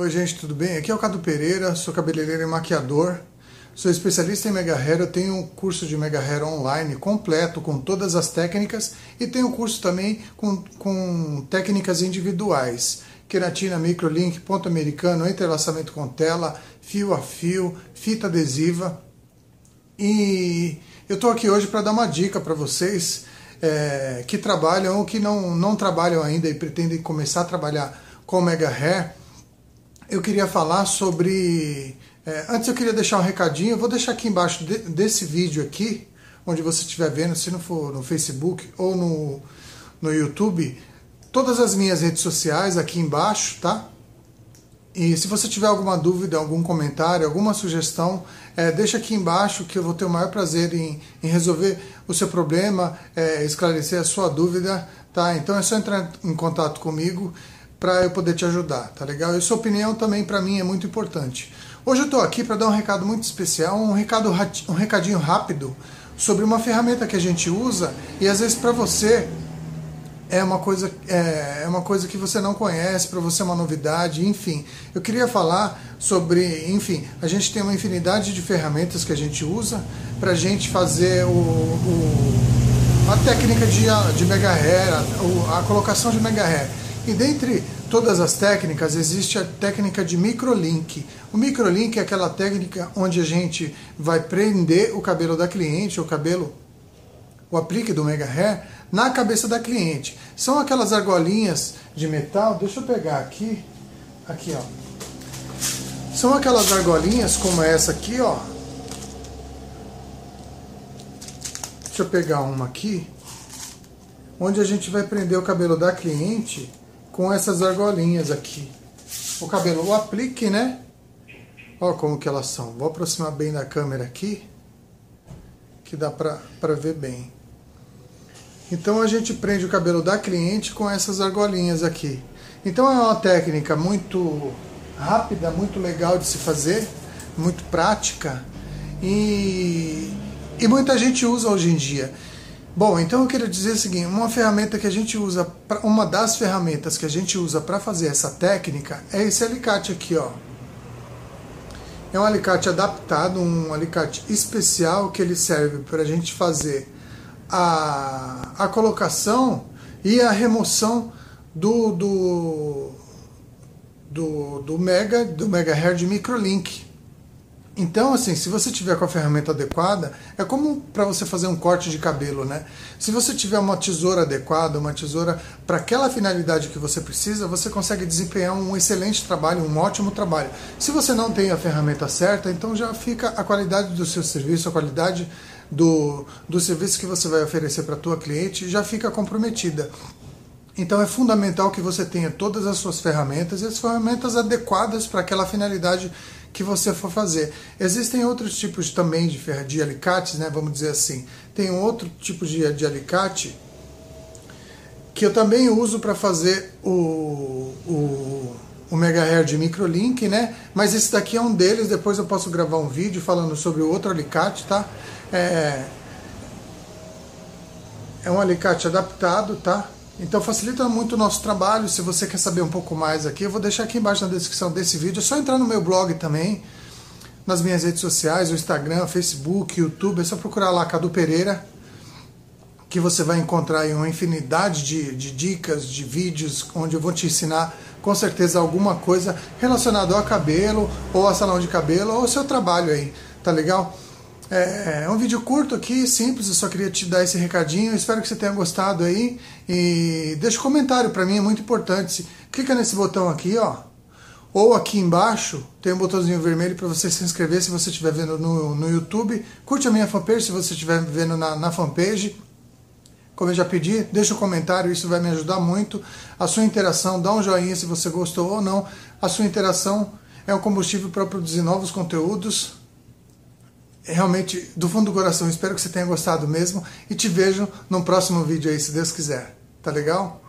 Oi gente, tudo bem? Aqui é o Cadu Pereira, sou cabeleireiro e maquiador. Sou especialista em Mega Hair, eu tenho um curso de Mega Hair online completo com todas as técnicas e tenho um curso também com, com técnicas individuais. Queratina, microlink, ponto americano, entrelaçamento com tela, fio a fio, fita adesiva. E eu estou aqui hoje para dar uma dica para vocês é, que trabalham ou que não, não trabalham ainda e pretendem começar a trabalhar com Mega Hair eu queria falar sobre. É, antes eu queria deixar um recadinho, eu vou deixar aqui embaixo de, desse vídeo aqui, onde você estiver vendo, se não for no Facebook ou no, no YouTube, todas as minhas redes sociais aqui embaixo, tá? E se você tiver alguma dúvida, algum comentário, alguma sugestão, é, deixa aqui embaixo que eu vou ter o maior prazer em, em resolver o seu problema, é, esclarecer a sua dúvida, tá? Então é só entrar em contato comigo para eu poder te ajudar, tá legal? E sua opinião também para mim é muito importante. Hoje eu estou aqui para dar um recado muito especial, um recado um recadinho rápido sobre uma ferramenta que a gente usa e às vezes para você é uma coisa é, é uma coisa que você não conhece, para você é uma novidade, enfim. Eu queria falar sobre, enfim, a gente tem uma infinidade de ferramentas que a gente usa para a gente fazer o, o, a técnica de, de mega hair, a, a colocação de mega hair. E dentre todas as técnicas, existe a técnica de microlink. O microlink é aquela técnica onde a gente vai prender o cabelo da cliente, o cabelo, o aplique do Mega Hair, na cabeça da cliente. São aquelas argolinhas de metal, deixa eu pegar aqui, aqui ó. São aquelas argolinhas como essa aqui, ó. Deixa eu pegar uma aqui, onde a gente vai prender o cabelo da cliente com essas argolinhas aqui. O cabelo, o aplique, né? Olha como que elas são. Vou aproximar bem da câmera aqui, que dá pra, ver bem. Então a gente prende o cabelo da cliente com essas argolinhas aqui. Então é uma técnica muito rápida, muito legal de se fazer, muito prática e, e muita gente usa hoje em dia. Bom, então eu queria dizer o seguinte, uma ferramenta que a gente usa, uma das ferramentas que a gente usa para fazer essa técnica é esse alicate aqui, ó. É um alicate adaptado, um alicate especial que ele serve para a gente fazer a, a colocação e a remoção do, do, do, do mega do mega hair de microlink. Então, assim, se você tiver com a ferramenta adequada, é como para você fazer um corte de cabelo, né? Se você tiver uma tesoura adequada, uma tesoura para aquela finalidade que você precisa, você consegue desempenhar um excelente trabalho, um ótimo trabalho. Se você não tem a ferramenta certa, então já fica a qualidade do seu serviço, a qualidade do, do serviço que você vai oferecer para a tua cliente já fica comprometida. Então é fundamental que você tenha todas as suas ferramentas e as ferramentas adequadas para aquela finalidade que você for fazer. Existem outros tipos também de, de alicates, né, vamos dizer assim. Tem outro tipo de, de alicate que eu também uso para fazer o, o, o Mega Hair de microlink, né? Mas esse daqui é um deles, depois eu posso gravar um vídeo falando sobre o outro alicate, tá? É, é um alicate adaptado, tá? Então facilita muito o nosso trabalho. Se você quer saber um pouco mais aqui, eu vou deixar aqui embaixo na descrição desse vídeo. É só entrar no meu blog também, nas minhas redes sociais, o Instagram, Facebook, YouTube. É só procurar lá Cadu Pereira, que você vai encontrar aí uma infinidade de, de dicas, de vídeos, onde eu vou te ensinar com certeza alguma coisa relacionada ao cabelo, ou a salão de cabelo, ou ao seu trabalho aí. Tá legal? É, é um vídeo curto aqui, simples, eu só queria te dar esse recadinho. Espero que você tenha gostado aí. E deixa um comentário para mim, é muito importante. Clica nesse botão aqui, ó. Ou aqui embaixo tem um botãozinho vermelho para você se inscrever se você estiver vendo no, no YouTube. Curte a minha fanpage se você estiver vendo na, na fanpage. Como eu já pedi, deixa um comentário, isso vai me ajudar muito. A sua interação, dá um joinha se você gostou ou não. A sua interação é um combustível para produzir novos conteúdos realmente, do fundo do coração, espero que você tenha gostado mesmo e te vejo no próximo vídeo aí, se Deus quiser. Tá legal?